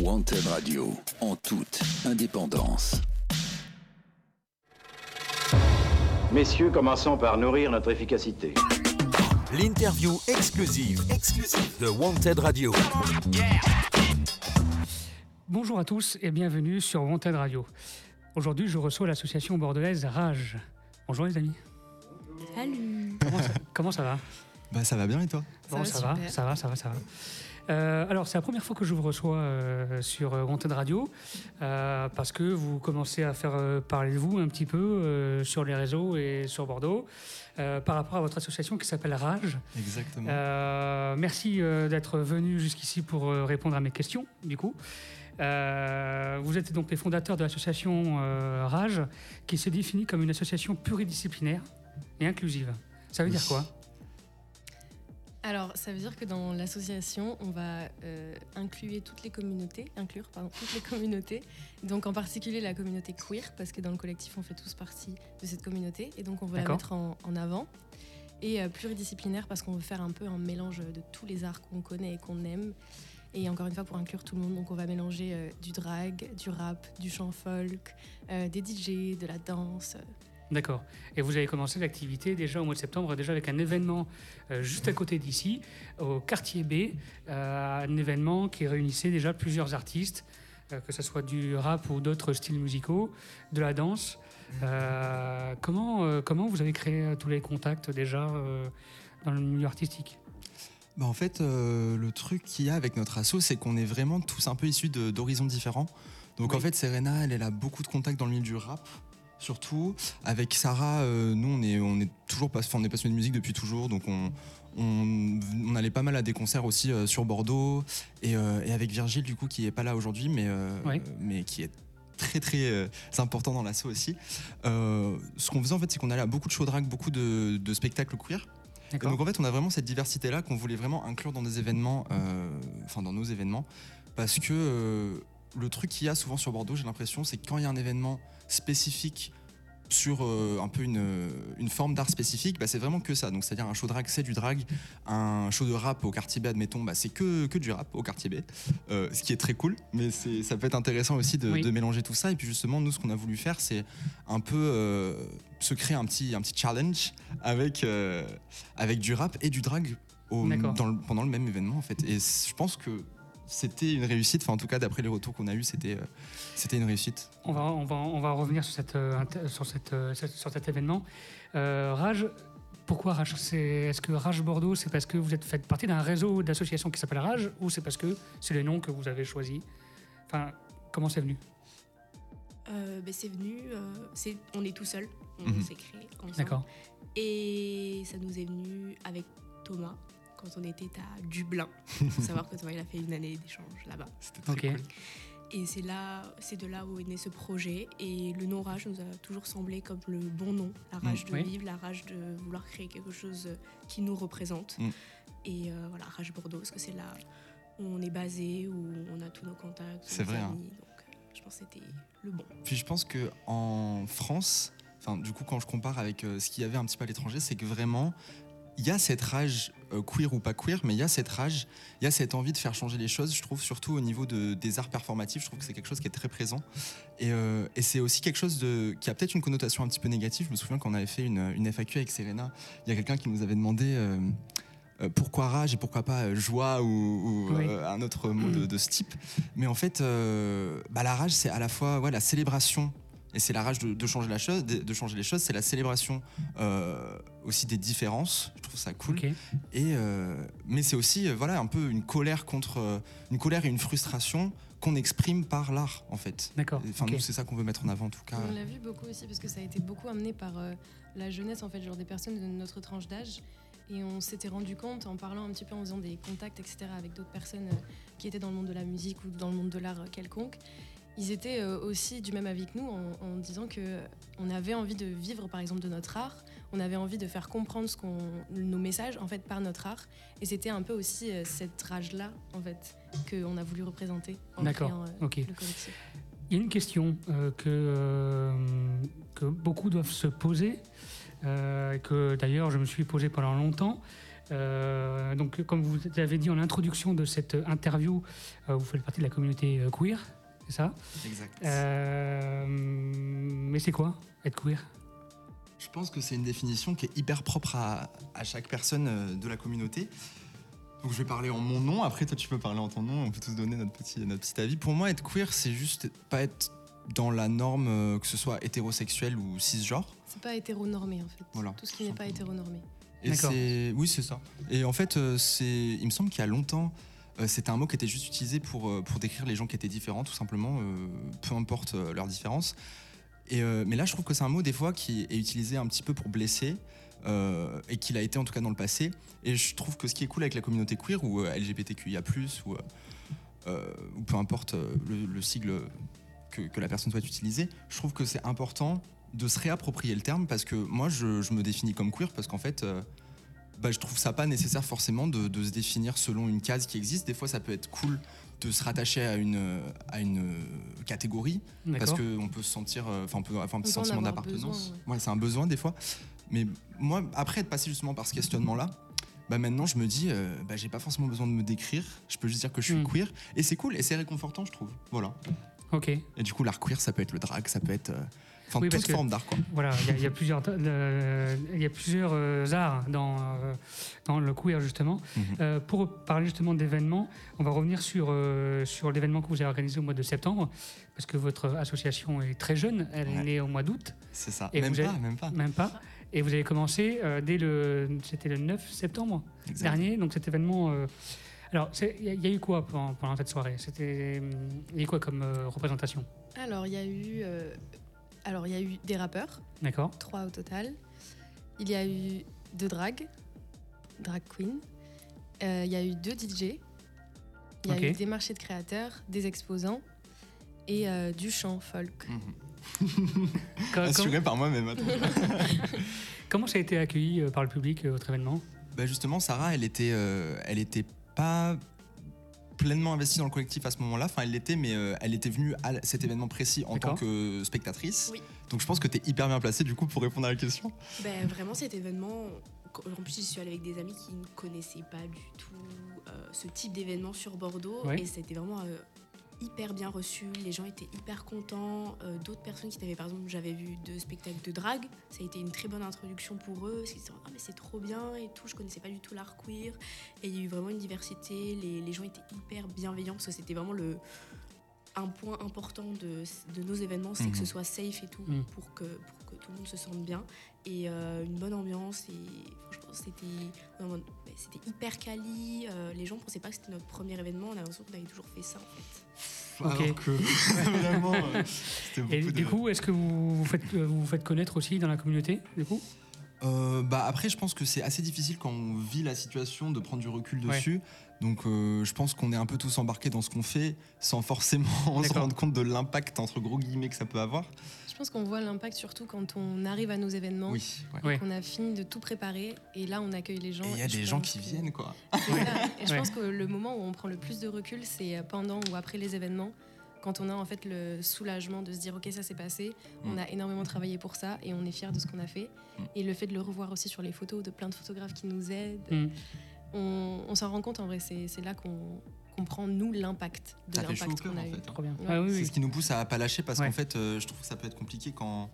Wanted Radio, en toute indépendance. Messieurs, commençons par nourrir notre efficacité. L'interview exclusive, exclusive de Wanted Radio. Bonjour à tous et bienvenue sur Wanted Radio. Aujourd'hui, je reçois l'association bordelaise Rage. Bonjour les amis. Salut. Comment ça, comment ça va? Bah ça va bien et toi? Bon, va ça va, ça va, ça va, ça va. Euh, alors, c'est la première fois que je vous reçois euh, sur Wanted Radio euh, parce que vous commencez à faire parler de vous un petit peu sur les réseaux et sur Bordeaux par rapport à votre association qui s'appelle Rage. Exactement. Merci d'être venu jusqu'ici pour répondre à mes questions, du coup. Euh, vous êtes donc les fondateurs de l'association euh, Rage, qui se définit comme une association pluridisciplinaire et inclusive. Ça veut dire quoi? Alors, ça veut dire que dans l'association, on va euh, inclure toutes les communautés, inclure pardon, toutes les communautés. Donc en particulier la communauté queer, parce que dans le collectif, on fait tous partie de cette communauté, et donc on veut la mettre en, en avant. Et euh, pluridisciplinaire, parce qu'on veut faire un peu un mélange de tous les arts qu'on connaît et qu'on aime. Et encore une fois, pour inclure tout le monde, donc on va mélanger euh, du drag, du rap, du chant folk, des DJ, de la danse. D'accord. Et vous avez commencé l'activité déjà au mois de septembre, déjà avec un événement euh, juste à côté d'ici, au quartier B, euh, un événement qui réunissait déjà plusieurs artistes, euh, que ce soit du rap ou d'autres styles musicaux, de la danse. Comment, comment vous avez créé tous les contacts déjà dans le milieu artistique? Bah en fait, le truc qu'il y a avec notre asso, c'est qu'on est vraiment tous un peu issus d'horizons différents. Donc Oui. en fait, Serena, elle, elle a beaucoup de contacts dans le milieu du rap. Surtout avec Sarah, euh, nous on est, on est toujours pas, on est passionné de musique depuis toujours, donc on, on, on allait pas mal à des concerts aussi euh, sur Bordeaux et, euh, et avec Virgile du coup qui est pas là aujourd'hui, mais, euh, mais qui est très très important dans l'asso aussi. Ce qu'on faisait en fait, c'est qu'on allait à beaucoup de show drag, beaucoup de, de spectacles queer. Et donc en fait, on a vraiment cette diversité-là qu'on voulait vraiment inclure dans des événements, enfin dans nos événements, parce que le truc qu'il y a souvent sur Bordeaux, j'ai l'impression, c'est que quand il y a un événement spécifique sur euh, un peu une, une forme d'art spécifique, bah, c'est vraiment que ça. Donc c'est-à-dire un show drag, c'est du drag, un show de rap au quartier B, admettons, bah, c'est que, que du rap au quartier B, Euh, ce qui est très cool, mais c'est- ça peut être intéressant aussi de, Oui. de mélanger tout ça. Et puis justement, nous, ce qu'on a voulu faire, c'est un peu euh, se créer un petit, un petit challenge avec, euh, avec du rap et du drag au- D'accord. dans le- pendant le même événement en fait. Et je pense que c'était une réussite. Enfin, en tout cas, d'après les retours qu'on a eus, c'était euh, c'était une réussite. on va, on, va, on va revenir sur, cette, euh, sur, cette, euh, cette- sur cet événement. Euh, Rage, pourquoi Rage Est-ce que Rage Bordeaux, c'est parce que vous êtes faites partie d'un réseau d'associations qui s'appelle Rage ou c'est parce que c'est le nom que vous avez choisi? Enfin, comment c'est venu? Euh, ben, c'est venu, euh, on est tout seul, on Mhm. s'est créé ensemble. D'accord. Et ça nous est venu avec Thomas quand on était à Dublin. Il faut savoir que Thomas il a fait une année d'échange là-bas. C'était très cool. Et c'est là, c'est de là où est né ce projet. Et le nom Rage nous a toujours semblé comme le bon nom, la rage Mm. de Oui. vivre, la rage de vouloir créer quelque chose qui nous représente. Mm. Et euh, voilà, Rage Bordeaux, parce que c'est là où on est basé, où on a tous nos contacts, C'est vrai, hein. Donc, euh, je pense que c'était le bon. Puis je pense que en France, enfin du coup quand je compare avec euh, ce qu'il y avait un petit peu à l'étranger, c'est que vraiment il y a cette rage euh, queer ou pas queer, mais il y a cette rage, il y a cette envie de faire changer les choses. Je trouve surtout au niveau de, des arts performatifs, je trouve que c'est quelque chose qui est très présent. Et, euh, et c'est aussi quelque chose de, qui a peut-être une connotation un petit peu négative. Je me souviens qu'on avait fait une, une FAQ avec Serena. Il y a quelqu'un qui nous avait demandé. euh, pourquoi rage et pourquoi pas joie ou, ou, Oui. un autre mot de, de ce type. Mais en fait, bah, la rage, c'est à la fois ouais, la célébration, et c'est la rage de, de changer la chose, de, de changer les choses, c'est la célébration euh, aussi des différences. Je trouve ça cool. Et euh, mais c'est aussi euh, voilà un peu une colère contre une colère et une frustration qu'on exprime par l'art en fait. D'accord. Enfin nous c'est ça qu'on veut mettre en avant en tout cas. On l'a vu beaucoup aussi parce que ça a été beaucoup amené par euh, la jeunesse, en fait, genre des personnes de notre tranche d'âge. Et on s'était rendu compte en parlant un petit peu, en faisant des contacts, etc., avec d'autres personnes qui étaient dans le monde de la musique ou dans le monde de l'art quelconque. Ils étaient euh, aussi du même avis que nous en, en disant que on avait envie de vivre, par exemple, de notre art. On avait envie de faire comprendre ce nos messages, en fait, par notre art. Et c'était un peu aussi euh, cette rage-là, en fait, qu'on a voulu représenter en créant euh, ok. le collectif. Il y a une question euh, que, euh, que beaucoup doivent se poser, euh, que d'ailleurs je me suis posé pendant longtemps. Euh, donc, comme vous avez dit en introduction de cette interview, euh, vous faites partie de la communauté euh, queer, c'est ça Exact. Euh, Mais c'est quoi être queer? Je pense que c'est une définition qui est hyper propre à, à chaque personne euh, de la communauté. Donc je vais parler en mon nom, après toi tu peux parler en ton nom, on peut tous donner notre petit, notre petit avis. Pour moi, être queer, c'est juste pas être dans la norme, euh, que ce soit hétérosexuel ou cisgenre. C'est pas hétéronormé en fait. Voilà, Tout ce qui n'est pas hétéronormé. Et oui, c'est ça. Et en fait, c'est, il me semble qu'il y a longtemps, euh, c'était un mot qui était juste utilisé pour, euh, pour décrire les gens qui étaient différents, tout simplement, euh, peu importe euh, leurs différences. Et, euh, mais là, je trouve que c'est un mot des fois qui est utilisé un petit peu pour blesser. euh, et qu'il a été en tout cas dans le passé. Et je trouve que ce qui est cool avec la communauté queer ou euh, LGBTQIA+, ou, euh, euh, ou peu importe euh, le, le sigle que, que la personne souhaite utiliser, je trouve que c'est important de se réapproprier le terme parce que moi je, je me définis comme queer parce qu'en fait euh, bah, je trouve ça pas nécessaire forcément de, de se définir selon une case qui existe. Des fois ça peut être cool de se rattacher à une, à une catégorie parce qu'on peut se sentir, enfin on peut avoir un petit sentiment d'appartenance. besoin, Ouais, c'est un besoin des fois. Mais moi, après être passé justement par ce questionnement-là, bah maintenant je me dis, euh, bah, j'ai pas forcément besoin de me décrire. Je peux juste dire que je suis Mm. queer et c'est cool et c'est réconfortant, je trouve. Voilà. Ok. Et du coup, l'art queer, ça peut être le drag, ça peut être, euh, enfin Oui, toute forme d'art quoi. Voilà, il y a- il y, a plusieurs, euh, il y a plusieurs euh, arts dans, euh, dans le queer, justement. Mhm. Euh, pour parler justement d'événements, on va revenir sur, euh, sur l'événement que vous avez organisé au mois de septembre, parce que votre association est très jeune, elle est née au mois d'août, C'est ça. Et même pas, avez- même pas. même pas. Et vous avez commencé euh, dès le, c'était le 9 septembre Exact. dernier, donc cet événement. euh, alors, il y, a- il y a eu quoi pendant, pendant cette soirée? C'était, il y a eu quoi comme euh, représentation? Alors il y a eu, euh, alors il y a eu des rappeurs, D'accord trois au total. Il y a eu deux drag, drag queen. Euh, il y a eu deux DJ. Il y a eu des marchés de créateurs, des exposants et euh, du chant folk. Co- Assuré par moi-même. Comment ça a été accueilli euh, par le public, votre événement? Bah justement, Sarah, elle était, euh, elle était pas pleinement investie dans le collectif à ce moment-là. Enfin, elle l'était, mais euh, elle était venue à cet événement précis en tant que spectatrice. Oui. Donc je pense que tu es hyper bien placée du coup pour répondre à la question. Ben, vraiment, cet événement, en plus, j'y suis allée avec des amis qui ne connaissaient pas du tout euh, ce type d'événement sur Bordeaux. Ouais. Et c'était vraiment euh, hyper bien reçu. Les gens étaient hyper contents. Euh, D'autres personnes qui t'avaient, par exemple, j'avais vu deux spectacles de drague. Ça a été une très bonne introduction pour eux. Parce qu'ils se disaient, ah, mais c'est trop bien et tout. Je connaissais pas du tout l'art queer. Et il y a eu vraiment une diversité. Les, les gens étaient hyper bienveillants parce que c'était vraiment le. Un point important de, de nos événements, c'est que ce Mhm. soit safe et tout, Mhm. pour, que, pour que tout le monde se sente bien et euh, une bonne ambiance et franchement c'était c'était hyper quali. Euh, les gens pensaient pas que c'était notre premier événement. On a l'impression qu'on avait toujours fait ça en fait. Ok. Alors que vraiment, euh, Et du de- coup, est-ce que vous vous faites, vous vous faites connaître aussi dans la communauté du coup? Euh, bah après, je pense que c'est assez difficile quand on vit la situation de prendre du recul Ouais. dessus. Donc, euh, je pense qu'on est un peu tous embarqués dans ce qu'on fait sans forcément se rendre compte de l'impact entre gros guillemets que ça peut avoir. Je pense qu'on voit l'impact surtout quand on arrive à nos événements, Oui. ouais. Ouais. qu'on a fini de tout préparer et là on accueille les gens. Et il y a des gens qui que- viennent quoi. Et je Ouais. pense que le moment où on prend le plus de recul, c'est pendant ou après les événements, quand on a en fait le soulagement de se dire ok ça s'est passé, on Mm. a énormément travaillé pour ça et on est fier de ce qu'on a fait. Mm. Et le fait de le revoir aussi sur les photos de plein de photographes qui nous aident, Mm. on, on s'en rend compte en vrai. C'est c'est là qu'on comprend nous l'impact de Ça fait chaud au l'impact cœur qu'on a en eu. fait. hein. Trop bien. Ouais. Ah oui, C'est oui. ce qui nous pousse à pas lâcher parce Ouais. qu'en fait, euh, je trouve que ça peut être compliqué quand,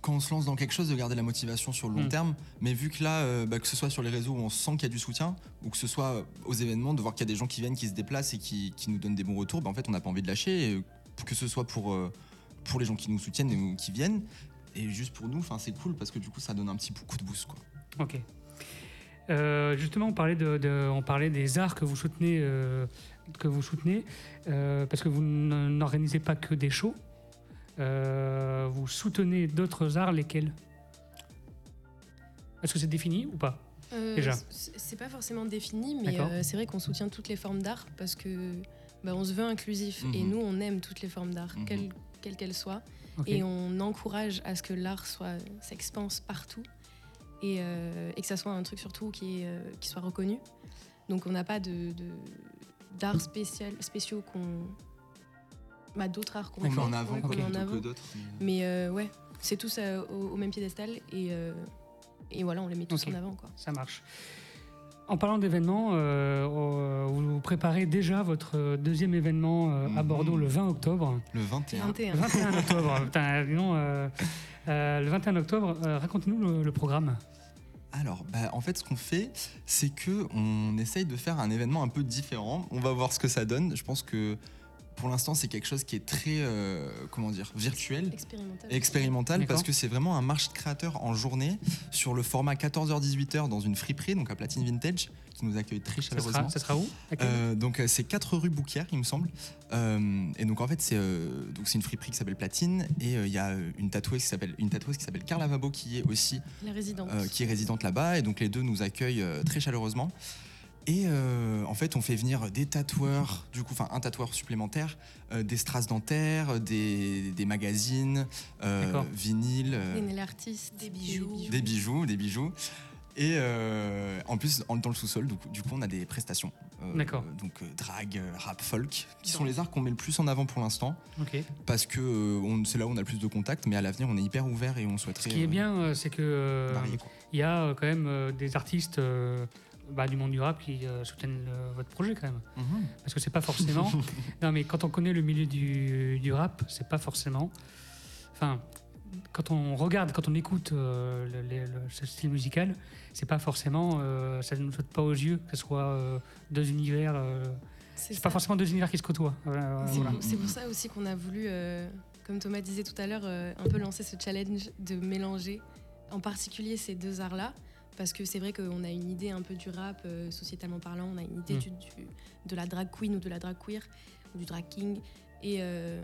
quand on se lance dans quelque chose de garder la motivation sur le long Mm. terme. Mais vu que là, euh, bah, que ce soit sur les réseaux où on sent qu'il y a du soutien ou que ce soit euh, aux événements, de voir qu'il y a des gens qui viennent, qui se déplacent et qui, qui nous donnent des bons retours, bah, en fait, on n'a pas envie de lâcher. Et, euh, que ce soit pour, euh, pour les gens qui nous soutiennent ou qui viennent. Et juste pour nous, c'est cool parce que du coup, ça donne un petit coup de boost. Quoi. Ok. Euh, justement, on parlait, de, de- on parlait des arts que vous soutenez, que vous soutenez parce que vous n'organisez pas que des shows. Euh, vous soutenez d'autres arts, lesquels? Est-ce que c'est défini ou pas Euh, Déjà? C'est pas forcément défini, mais euh, c'est vrai qu'on soutient toutes les formes d'art parce que bah, on se veut inclusif et Mhm. nous on aime toutes les formes d'art, Mhm. quelles quelles soient, et on encourage à ce que l'art soit s'expanse partout et, euh, et que ça soit un truc surtout qui, est, euh, qui soit reconnu. Donc on n'a pas de de- d'art spécial spéciaux qu'on bah, d'autres arts qu'on On met fait, en avant quoi, en que d'autres. mais- euh, ouais, c'est tous euh, au, au même piédestal et, euh, et voilà, on les met tous en avant. Quoi. Ça marche. en parlant d'événements, euh, euh, vous préparez déjà votre deuxième événement euh, à Mhm. Bordeaux le 20 octobre. Le 21. 21. Le 21 octobre. Putain, donc, euh, euh, le 21 octobre, euh, racontez-nous le, le programme. Alors, bah, en fait, ce qu'on fait, c'est que on essaye de faire un événement un peu différent. On va voir ce que ça donne. Je pense que pour l'instant, c'est quelque chose qui est très, euh, comment dire, virtuel. Expérimental. et expérimental parce que c'est vraiment un marché de créateurs en journée sur le format 14h-18h dans une friperie, donc à Platine Vintage, qui nous accueille très Ça chaleureusement. sera, ça sera où? Euh, donc euh, c'est 4 rue Bouquière, il me semble. Euh, et donc en fait c'est euh, donc c'est une friperie qui s'appelle Platine et euh, il y a une tatoueuse qui s'appelle une tatoueuse qui s'appelle Carla Vabo qui est aussi La euh, qui est résidente là-bas et donc les deux nous accueillent euh, très chaleureusement. Et euh, en fait, on fait venir des tatoueurs, du coup, enfin un tatoueur supplémentaire, euh, des strass dentaires, des, des magazines, euh, vinyles, euh, Des nail artistes. Des bijoux. des bijoux, des bijoux. Et euh, en plus, en- dans le sous-sol, du coup, du coup, on a des prestations. Euh, D'accord. Donc euh, drag, euh, rap, folk, qui sont les arts qu'on met le plus en avant pour l'instant, Ok. parce que euh, c'est là où on a le plus de contacts. Mais à l'avenir, on est hyper ouvert et on souhaiterait. Ce qui est euh, bien, euh, c'est que euh, il y a euh, quand même euh, des artistes euh, bah, du monde du rap qui euh, soutiennent votre projet quand même. Mhm. Parce que c'est pas forcément. non, mais quand on connaît le milieu du, du rap, c'est pas forcément. Enfin, quand on regarde, quand on écoute euh, le, le- le- ce style musical, c'est pas forcément. euh, ça ne nous saute pas aux yeux que ce soit euh, deux univers. euh, C'est pas forcément deux univers qui se côtoient. C'est voilà. pour, c'est pour ça aussi qu'on a voulu, euh, comme Thomas disait tout à l'heure, euh, un peu lancer ce challenge de mélanger en particulier ces deux arts-là. Parce que c'est vrai qu'on a une idée un peu du rap, euh, sociétalement parlant, on a une idée Mm. du- du- de la drag queen ou de la drag queer ou du drag king. Et euh,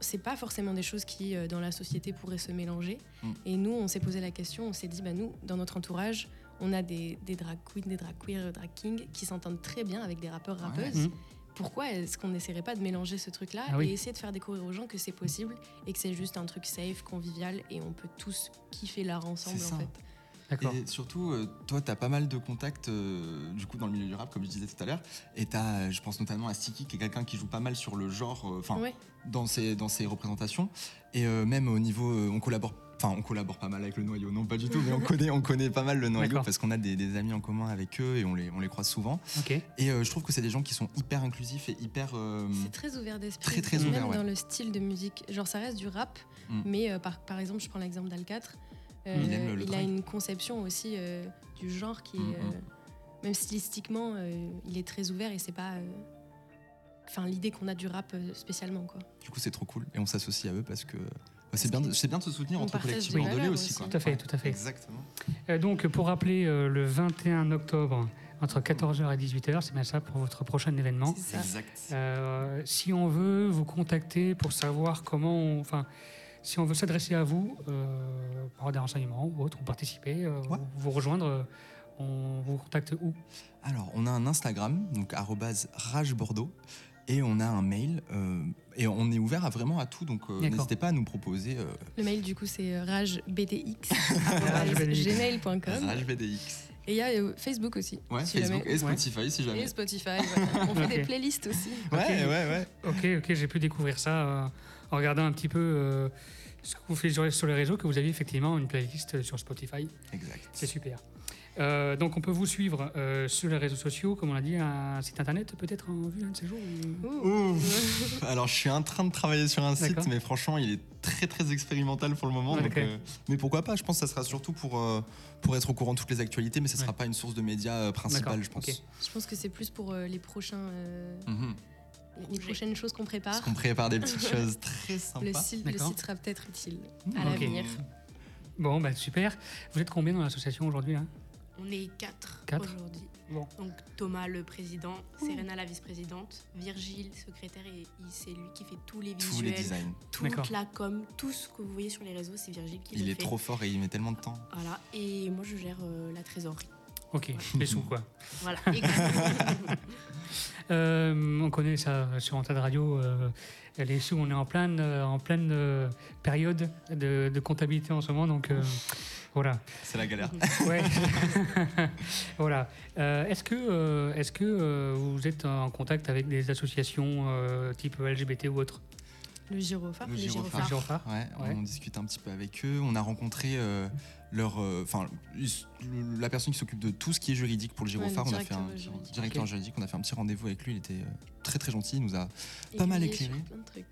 c'est pas forcément des choses qui, euh, dans la société, pourraient se mélanger. Mm. Et nous, on s'est posé la question, on s'est dit, bah, nous, dans notre entourage, on a des, des drag queens, des drag queer, des drag kings qui s'entendent très bien avec des rappeurs, rappeuses Mhm. pourquoi est-ce qu'on n'essaierait pas de mélanger ce truc-là Ah oui. et essayer de faire découvrir aux gens que c'est possible et que c'est juste un truc safe, convivial et on peut tous kiffer l'art ensemble en fait. Et surtout, euh, toi, tu as pas mal de contacts euh, du coup dans le milieu du rap, comme je disais tout à l'heure. Et tu as, je pense notamment à Sticky, qui est quelqu'un qui joue pas mal sur le genre, euh, Ouais. dans, ses, dans ses représentations. Et euh, même au niveau, euh, on collabore. Enfin, on collabore pas mal avec le noyau, non pas du tout, mais on connaît, on connaît pas mal le noyau parce qu'on a des, des amis en commun avec eux et on les, on les croise souvent. Et euh, je trouve que c'est des gens qui sont hyper inclusifs et hyper. euh, C'est très ouvert d'esprit. Très, très Même ouais. dans le style de musique. Genre, ça reste du rap, Mm. mais euh, par, par exemple, je prends l'exemple d'Al4. Euh, Il aime le il a une conception aussi euh, du genre qui est. Mm, mm. euh, même stylistiquement, euh, il est très ouvert et c'est pas. euh, Enfin, l'idée qu'on a du rap euh, spécialement, quoi. Du coup, c'est trop cool. Et on s'associe à eux parce que. c'est bien, bien de se soutenir on entre collectifs des bordelais aussi. aussi. Quoi. Tout à fait, tout à fait. Exactement. Euh, donc, pour rappeler, euh, le 21 octobre, entre 14h et 18h, c'est bien ça pour votre prochain événement. C'est ça. Exact. Euh, si on veut vous contacter pour savoir comment, on- enfin, si on veut s'adresser à vous, euh, pour avoir des renseignements ou autre, ou participer, euh, Ouais. vous, vous rejoindre, euh, on vous contacte où? Alors, on a un Instagram, donc ragebordeaux, et on a un mail, euh, et on est ouvert à vraiment à tout, donc euh, n'hésitez pas à nous proposer euh, Le mail, du coup, c'est euh, ragebdx.gmail.com. ragebdx. Et il y a Facebook aussi. Ouais, si Facebook jamais. et Spotify si jamais. Et Spotify. voilà. On fait des playlists aussi. Ouais, Ok. ouais, ouais. Ok, ok, j'ai pu découvrir ça euh, en regardant un petit peu euh, ce que vous faites sur, les réseaux, que vous aviez effectivement une playlist sur Spotify. Exact. C'est super. Euh, donc on peut vous suivre euh, sur les réseaux sociaux, comme on l'a dit, un site internet peut-être en vue un de ces jours ou- Ouh. Ouf. Alors, je suis en train de travailler sur un site, mais franchement, il est très très expérimental pour le moment. Ouais, donc, ok. euh, mais pourquoi pas? Je pense que ça sera surtout pour, euh, pour être au courant de toutes les actualités, mais ça sera Ouais. pas une source de médias euh, principale, je pense. ok. Je pense que c'est plus pour euh, les prochains, euh, Mhm. Les prochaines choses qu'on prépare. Parce qu'on prépare des petites choses très Le sympas. site, le site sera peut-être utile Mhm. à l'avenir. Bon, bah, super. Vous êtes combien dans l'association aujourd'hui hein On est quatre, Quatre aujourd'hui. Bon. Donc Thomas le président, Serena la vice-présidente, Virgile secrétaire et il- c'est lui qui fait tous les Tous les visuels, designs. Toute la com, tout ce que vous voyez sur les réseaux, c'est Virgile qui Il le est fait. trop fort et il met tellement de temps. Voilà. Et moi je gère euh, la trésorerie. Ok, les sous quoi. Voilà. Euh, on connaît ça sur Antenne Radio. euh, les sous, on est en pleine, euh, en pleine euh, période de, de comptabilité en ce moment, donc voilà. C'est la galère. Ouais. voilà. Est-ce que, est-ce que vous êtes en contact avec des associations type LGBT ou autre? Le gyrophare, Le les gyrophare. gyrophares. Gyrophare. Ouais, Ouais. on discute un petit peu avec eux. On a rencontré euh, leur, euh, enfin, la personne qui s'occupe de tout ce qui est juridique pour le Ouais, le gyrophare. on a fait un juridique. directeur juridique. On a fait un petit rendez-vous avec lui. Il était euh, très très gentil. Il nous a Pas mal éclairé. sur plein de trucs.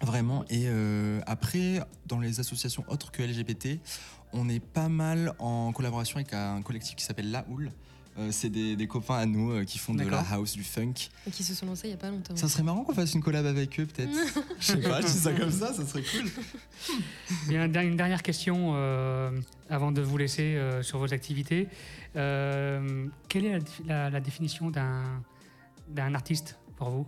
Vraiment. Et euh, après, dans les associations autres que LGBT, on est pas mal en collaboration avec un collectif qui s'appelle La Houle. Euh, c'est des, des copains à nous euh, qui font de la house, du funk. Et qui se sont lancés il n'y a pas longtemps. Ça serait marrant qu'on fasse une collab avec eux, peut-être. Je sais pas, je dis ça comme ça, ça serait cool. Une dernière question euh, avant de vous laisser euh, sur vos activités. Euh, quelle est la, défi- la- la définition d'un d'un artiste pour vous?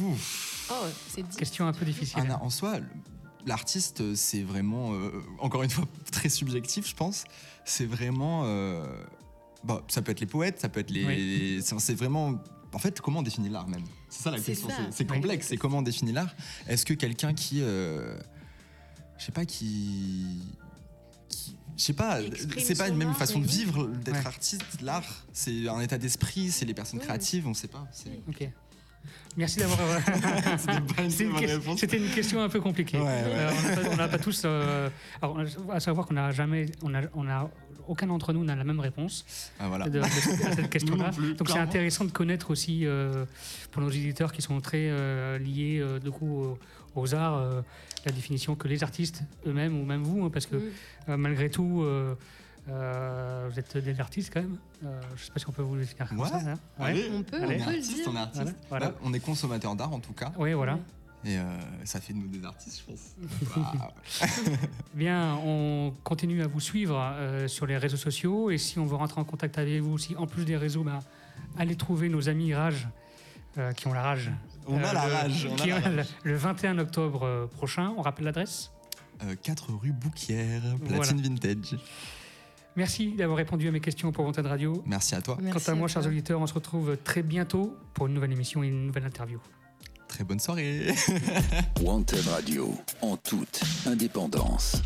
Oh, c'est. Question un peu difficile. En soi, l'artiste, c'est vraiment, euh, encore une fois, très subjectif, je pense. C'est vraiment. Bah, ça peut être les poètes, ça peut être les. c'est- C'est vraiment. En fait, comment on définit l'art même? C'est ça la question. c'est- complexe. C'est comment on définit l'art Est-ce que quelqu'un qui. euh, je sais pas, qui. qui- Je sais pas, c'est pas une même façon de vivre d'être Ouais. artiste. L'art, c'est un état d'esprit, c'est les personnes Oui. créatives, on sait pas. Ok. Merci d'avoir. euh, C'était une une, question un peu compliquée. Ouais, ouais. Euh, on n'a pas- tous. euh, alors, à savoir qu'on n'a jamais. On a, on a, aucun d'entre nous n'a la même réponse Ah, voilà. de, de cette- à cette question-là. Donc c'est intéressant de connaître aussi euh, pour nos éditeurs qui sont très euh, liés euh, du coup aux, aux arts euh, la définition que les artistes eux-mêmes ou même vous, hein, parce que Mm. euh, malgré tout. Euh, euh, vous êtes des artistes quand même. Euh, je sais pas si on peut vous le définir comme Ouais. ça. hein. Ouais. Allez, On peut, on on est artiste, dire. on est artiste. Voilà, voilà. On est consommateur d'art en tout cas. Oui, voilà. Ouais. Et euh, ça fait de nous des artistes, je pense. Bien, on continue à vous suivre euh, sur les réseaux sociaux et si on veut rentrer en contact avec vous aussi, en plus des réseaux, bah, allez trouver nos amis Rage euh, qui ont la rage. On a Euh, la le- rage. On a qui la ont rage. le- le 21 octobre euh, prochain. On rappelle l'adresse? Euh, 4 rue Bouquière, Platine Vintage. Merci d'avoir répondu à mes questions pour Wanted Radio. Merci à toi. Merci Quant à moi, à chers auditeurs, on se retrouve très bientôt pour une nouvelle émission et une nouvelle interview. Très bonne soirée. Wanted Radio, en toute indépendance.